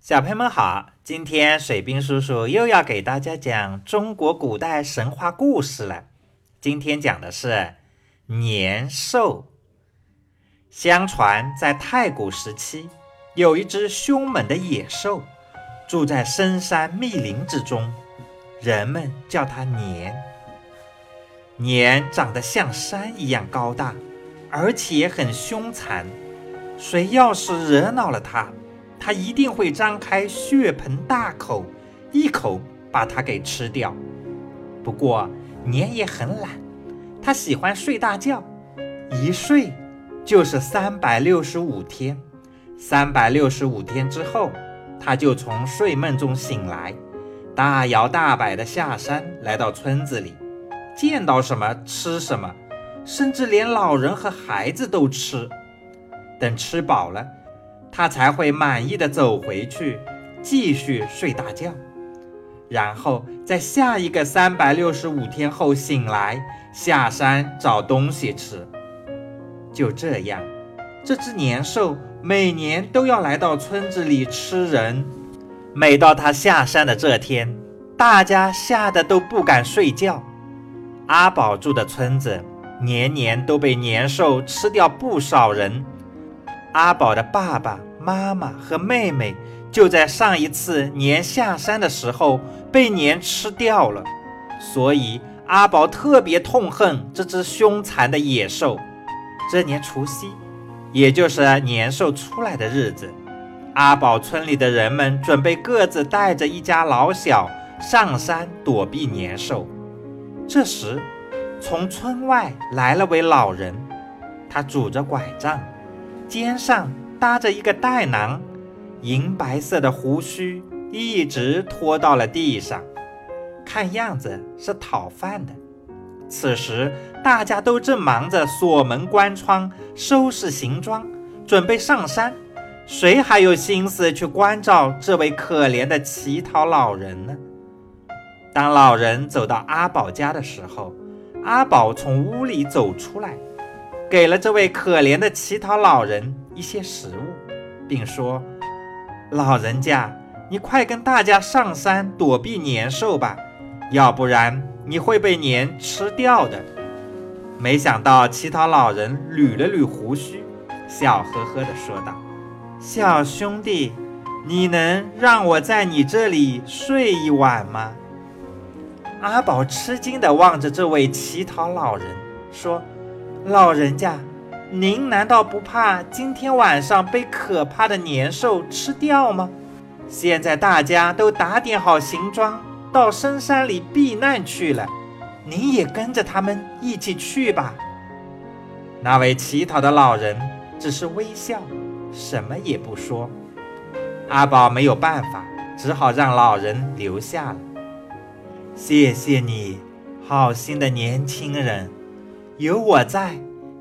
小朋友们好，今天水兵叔叔又要给大家讲中国古代神话故事了。今天讲的是年兽。相传在太古时期，有一只凶猛的野兽，住在深山密林之中，人们叫它年。年长得像山一样高大，而且很凶残，谁要是惹恼了它，它一定会张开血盆大口，一口把它给吃掉。不过年也很懒，它喜欢睡大觉，一睡就是三百六十五天。三百六十五天之后，它就从睡梦中醒来，大摇大摆地下山，来到村子里，见到什么吃什么，甚至连老人和孩子都吃。等吃饱了。他才会满意的走回去，继续睡大觉，然后在下一个三百六十五天后醒来，下山找东西吃。就这样，这只年兽每年都要来到村子里吃人。每到他下山的这天，大家吓得都不敢睡觉。阿宝住的村子年年都被年兽吃掉不少人。阿宝的爸爸妈妈和妹妹就在上一次年下山的时候被年吃掉了，所以阿宝特别痛恨这只凶残的野兽。这年除夕，也就是年兽出来的日子，阿宝村里的人们准备各自带着一家老小上山躲避年兽。这时，从村外来了位老人，他拄着拐杖。肩上搭着一个袋囊，银白色的胡须一直拖到了地上，看样子是讨饭的。此时大家都正忙着锁门关窗、收拾行装，准备上山，谁还有心思去关照这位可怜的乞讨老人呢？当老人走到阿宝家的时候，阿宝从屋里走出来。给了这位可怜的乞讨老人一些食物，并说：“老人家，你快跟大家上山躲避年兽吧，要不然你会被年吃掉的。”没想到乞讨老人捋了捋胡须，笑呵呵地说道：“小兄弟，你能让我在你这里睡一晚吗？”阿宝吃惊地望着这位乞讨老人，说。老人家，您难道不怕今天晚上被可怕的年兽吃掉吗？现在大家都打点好行装，到深山里避难去了，您也跟着他们一起去吧。那位乞讨的老人只是微笑，什么也不说。阿宝没有办法，只好让老人留下了。谢谢你，好心的年轻人。有我在，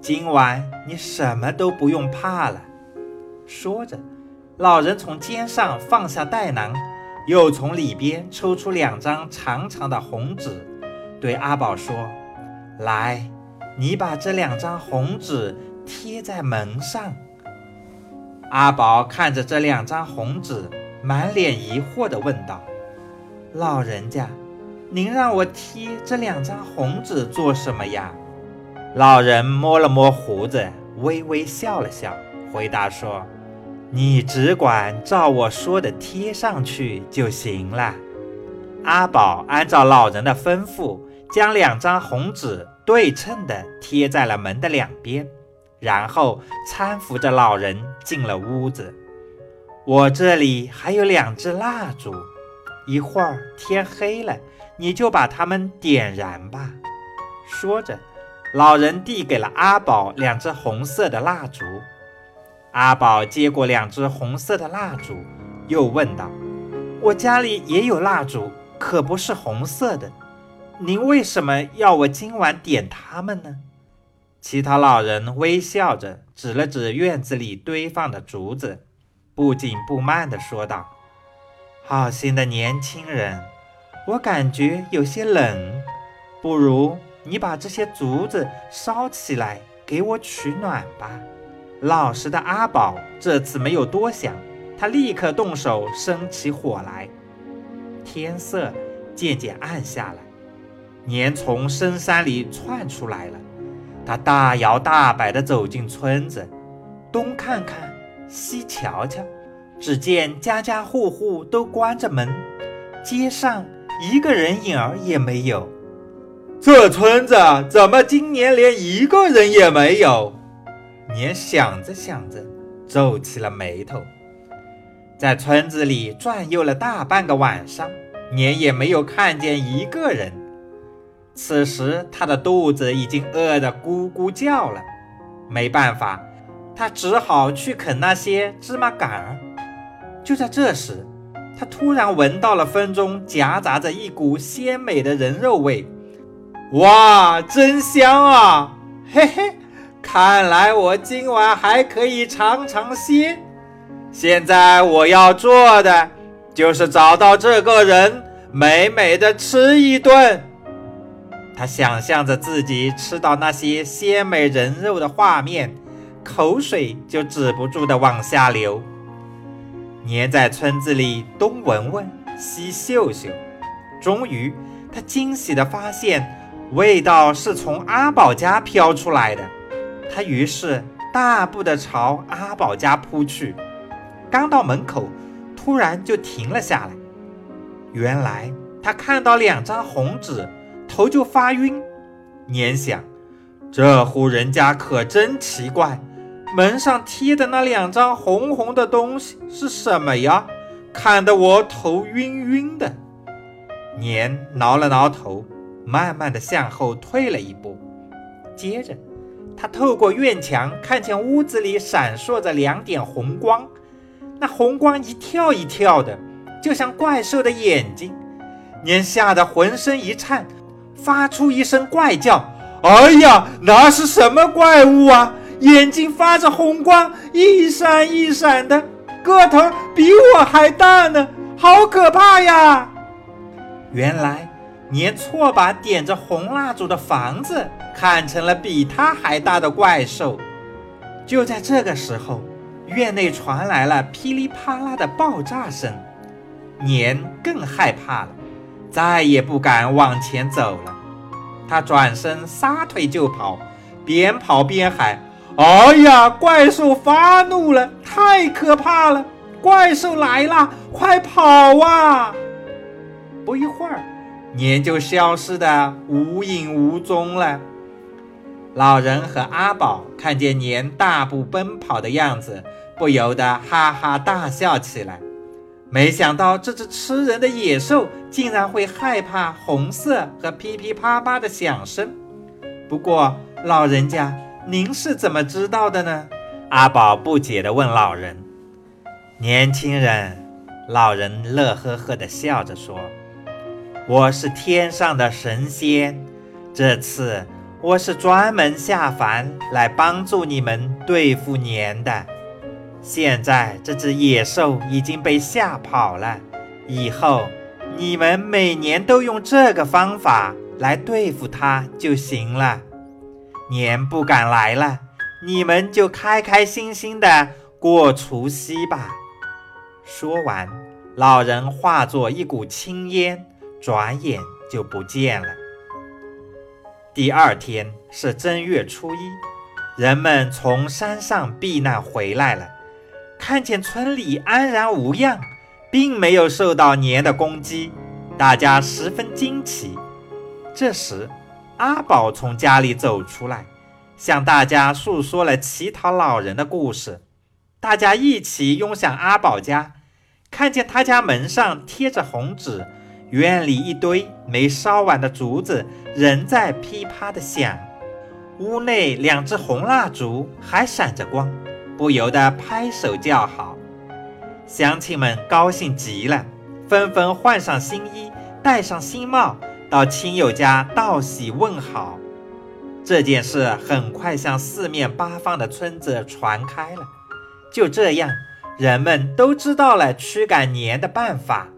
今晚你什么都不用怕了。说着，老人从肩上放下袋囊，又从里边抽出两张长长的红纸，对阿宝说：“来，你把这两张红纸贴在门上。”阿宝看着这两张红纸，满脸疑惑地问道：“老人家，您让我贴这两张红纸做什么呀？”老人摸了摸胡子，微微笑了笑，回答说：“你只管照我说的贴上去就行了。”阿宝按照老人的吩咐，将两张红纸对称地贴在了门的两边，然后搀扶着老人进了屋子。我这里还有两支蜡烛，一会儿天黑了，你就把它们点燃吧。说着。老人递给了阿宝两支红色的蜡烛，阿宝接过两支红色的蜡烛，又问道：“我家里也有蜡烛，可不是红色的，您为什么要我今晚点它们呢？”乞讨老人微笑着指了指院子里堆放的竹子，不紧不慢地说道：“好心的年轻人，我感觉有些冷，不如……”你把这些竹子烧起来，给我取暖吧。老实的阿宝这次没有多想，他立刻动手生起火来。天色渐渐暗下来，年从深山里窜出来了。他大摇大摆地走进村子，东看看，西瞧瞧，只见家家户户都关着门，街上一个人影儿也没有。这村子怎么今年连一个人也没有？年想着想着，皱起了眉头。在村子里转悠了大半个晚上，年也没有看见一个人。此时他的肚子已经饿得咕咕叫了，没办法，他只好去啃那些芝麻杆儿。就在这时，他突然闻到了风中夹杂着一股鲜美的人肉味。哇，真香啊！嘿嘿，看来我今晚还可以尝尝鲜。现在我要做的就是找到这个人，美美的吃一顿。他想象着自己吃到那些鲜美人肉的画面，口水就止不住的往下流。黏在村子里东闻闻西嗅嗅，终于他惊喜的发现，味道是从阿宝家飘出来的。他于是大步的朝阿宝家扑去。刚到门口，突然就停了下来。原来他看到两张红纸，头就发晕。年想，这户人家可真奇怪，门上贴的那两张红红的东西是什么呀？看得我头晕晕的。年挠了挠头，慢慢的向后退了一步。接着，他透过院墙看见屋子里闪烁着两点红光。那红光一跳一跳的，就像怪兽的眼睛，年吓得浑身一颤，发出一声怪叫：“哎呀，那是什么怪物啊？眼睛发着红光，一闪一闪的，个头比我还大呢，好可怕呀！”原来年错把点着红蜡烛的房子看成了比他还大的怪兽。就在这个时候。院内传来了噼里啪啦的爆炸声，年更害怕了，再也不敢往前走了。他转身撒腿就跑，边跑边喊：“哎呀，怪兽发怒了，太可怕了！怪兽来了，快跑啊！”不一会儿，年就消失的无影无踪了。老人和阿宝看见年大步奔跑的样子，不由得哈哈大笑起来。没想到这只吃人的野兽竟然会害怕红色和噼噼啪啪的响声。不过，老人家，您是怎么知道的呢？阿宝不解地问老人。年轻人，老人乐呵呵地笑着说：“我是天上的神仙，这次。”我是专门下凡来帮助你们对付年的。现在这只野兽已经被吓跑了，以后你们每年都用这个方法来对付它就行了。年不敢来了，你们就开开心心的过除夕吧。说完，老人化作一股青烟，转眼就不见了。第二天是正月初一，人们从山上避难回来了，看见村里安然无恙，并没有受到年的攻击，大家十分惊奇。这时，阿宝从家里走出来，向大家诉说了乞讨老人的故事。大家一起拥向阿宝家，看见他家门上贴着红纸。院里一堆没烧完的竹子仍在噼啪的响，屋内两只红蜡烛还闪着光，不由得拍手叫好。乡亲们高兴极了，纷纷换上新衣，戴上新帽，到亲友家道喜问好。这件事很快向四面八方的村子传开了。就这样，人们都知道了驱赶年的办法。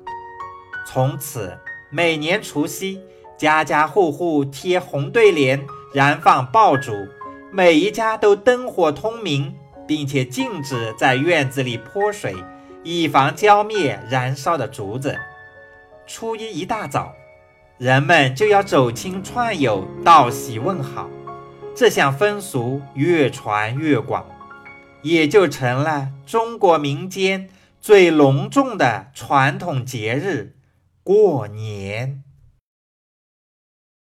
从此，每年除夕，家家户户贴红对联，燃放爆竹，每一家都灯火通明，并且禁止在院子里泼水，以防浇灭燃烧的竹子。初一一大早，人们就要走亲串友，道喜问好。这项风俗越传越广，也就成了中国民间最隆重的传统节日——过年。